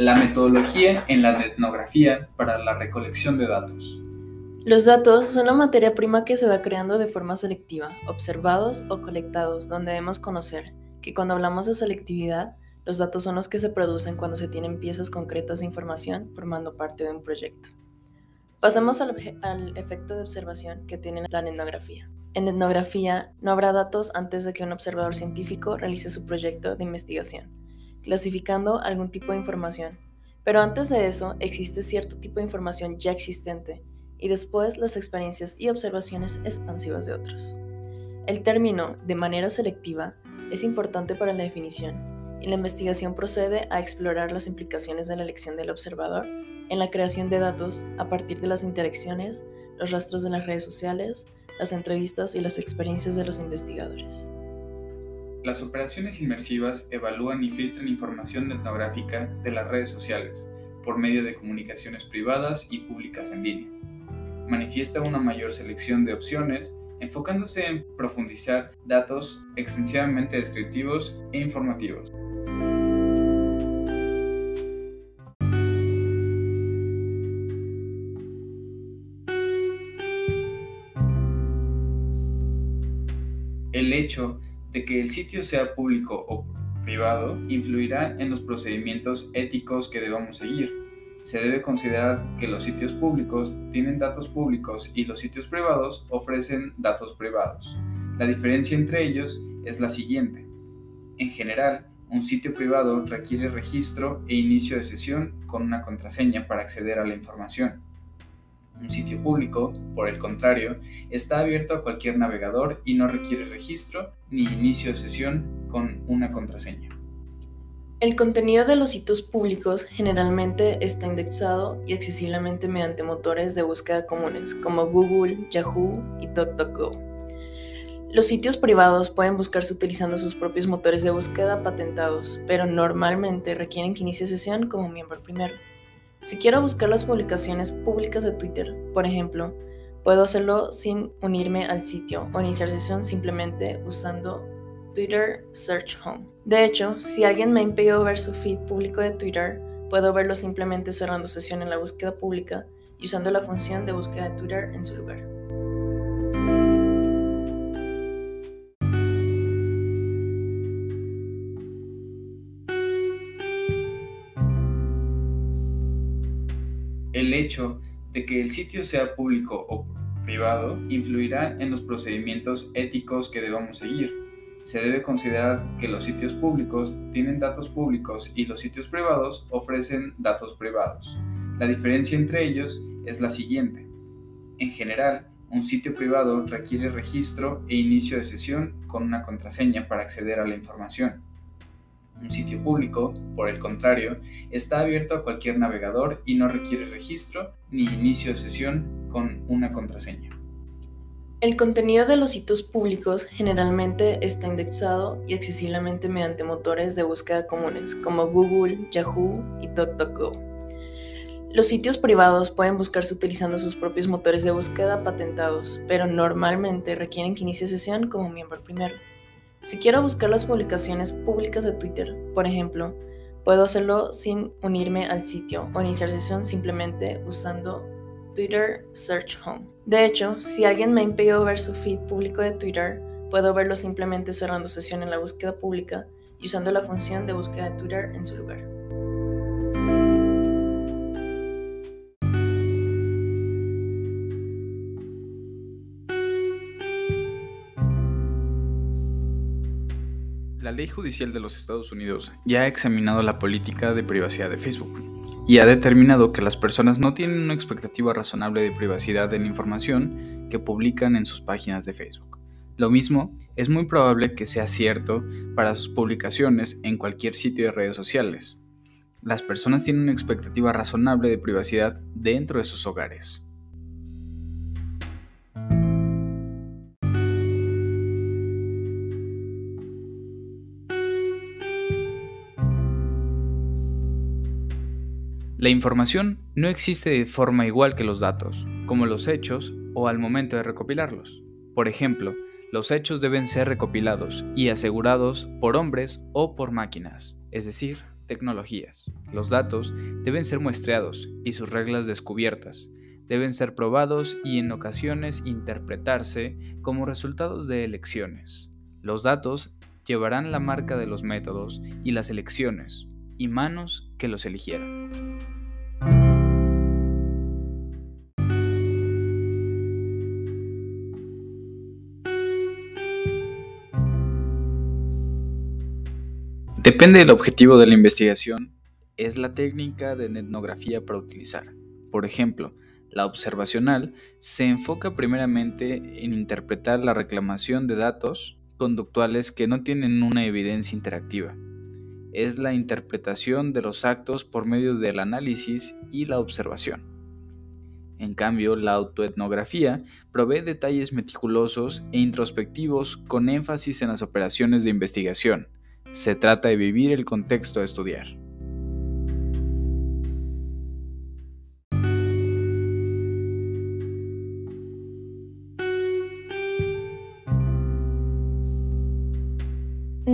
La metodología en la etnografía para la recolección de datos. Los datos son la materia prima que se va creando de forma selectiva, observados o colectados, donde debemos conocer que cuando hablamos de selectividad, los datos son los que se producen cuando se tienen piezas concretas de información formando parte de un proyecto. Pasemos al, al efecto de observación que tiene la etnografía. En etnografía no habrá datos antes de que un observador científico realice su proyecto de investigación, clasificando algún tipo de información. Pero antes de eso existe cierto tipo de información ya existente y después las experiencias y observaciones expansivas de otros. El término de manera selectiva es importante para la definición y la investigación procede a explorar las implicaciones de la elección del observador en la creación de datos a partir de las interacciones, los rastros de las redes sociales, las entrevistas y las experiencias de los investigadores. Las operaciones inmersivas evalúan y filtran información etnográfica de las redes sociales por medio de comunicaciones privadas y públicas en línea manifiesta una mayor selección de opciones, enfocándose en profundizar datos extensivamente descriptivos e informativos. El hecho de que el sitio sea público o privado influirá en los procedimientos éticos que debamos seguir se debe considerar que los sitios públicos tienen datos públicos y los sitios privados ofrecen datos privados. La diferencia entre ellos es la siguiente. En general, un sitio privado requiere registro e inicio de sesión con una contraseña para acceder a la información. Un sitio público, por el contrario, está abierto a cualquier navegador y no requiere registro ni inicio de sesión con una contraseña. El contenido de los sitios públicos generalmente está indexado y accesiblemente mediante motores de búsqueda comunes como Google, Yahoo y DuckDuckGo. Los sitios privados pueden buscarse utilizando sus propios motores de búsqueda patentados, pero normalmente requieren que inicie sesión como miembro primero. Si quiero buscar las publicaciones públicas de Twitter, por ejemplo, puedo hacerlo sin unirme al sitio o iniciar sesión simplemente usando Twitter Search Home. De hecho, si alguien me ha impedido ver su feed público de Twitter, puedo verlo simplemente cerrando sesión en la búsqueda pública y usando la función de búsqueda de Twitter en su lugar. El hecho de que el sitio sea público o privado influirá en los procedimientos éticos que debamos seguir se debe considerar que los sitios públicos tienen datos públicos y los sitios privados ofrecen datos privados. La diferencia entre ellos es la siguiente. En general, un sitio privado requiere registro e inicio de sesión con una contraseña para acceder a la información. Un sitio público, por el contrario, está abierto a cualquier navegador y no requiere registro ni inicio de sesión con una contraseña. El contenido de los sitios públicos generalmente está indexado y accesiblemente mediante motores de búsqueda comunes como Google, Yahoo y DuckDuckGo. Los sitios privados pueden buscarse utilizando sus propios motores de búsqueda patentados, pero normalmente requieren que inicie sesión como miembro primero. Si quiero buscar las publicaciones públicas de Twitter, por ejemplo, puedo hacerlo sin unirme al sitio o iniciar sesión simplemente usando Twitter Search Home. De hecho, si alguien me ha impedido ver su feed público de Twitter, puedo verlo simplemente cerrando sesión en la búsqueda pública y usando la función de búsqueda de Twitter en su lugar. La ley judicial de los Estados Unidos ya ha examinado la política de privacidad de Facebook y ha determinado que las personas no tienen una expectativa razonable de privacidad en la información que publican en sus páginas de Facebook. Lo mismo es muy probable que sea cierto para sus publicaciones en cualquier sitio de redes sociales. Las personas tienen una expectativa razonable de privacidad dentro de sus hogares. La información no existe de forma igual que los datos, como los hechos o al momento de recopilarlos. Por ejemplo, los hechos deben ser recopilados y asegurados por hombres o por máquinas, es decir, tecnologías. Los datos deben ser muestreados y sus reglas descubiertas. Deben ser probados y en ocasiones interpretarse como resultados de elecciones. Los datos llevarán la marca de los métodos y las elecciones, y manos que los eligieron. Depende del objetivo de la investigación, es la técnica de etnografía para utilizar. Por ejemplo, la observacional se enfoca primeramente en interpretar la reclamación de datos conductuales que no tienen una evidencia interactiva. Es la interpretación de los actos por medio del análisis y la observación. En cambio, la autoetnografía provee detalles meticulosos e introspectivos con énfasis en las operaciones de investigación, se trata de vivir el contexto de estudiar.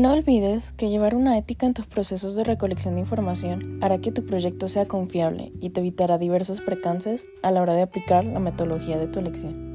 No olvides que llevar una ética en tus procesos de recolección de información hará que tu proyecto sea confiable y te evitará diversos precances a la hora de aplicar la metodología de tu elección.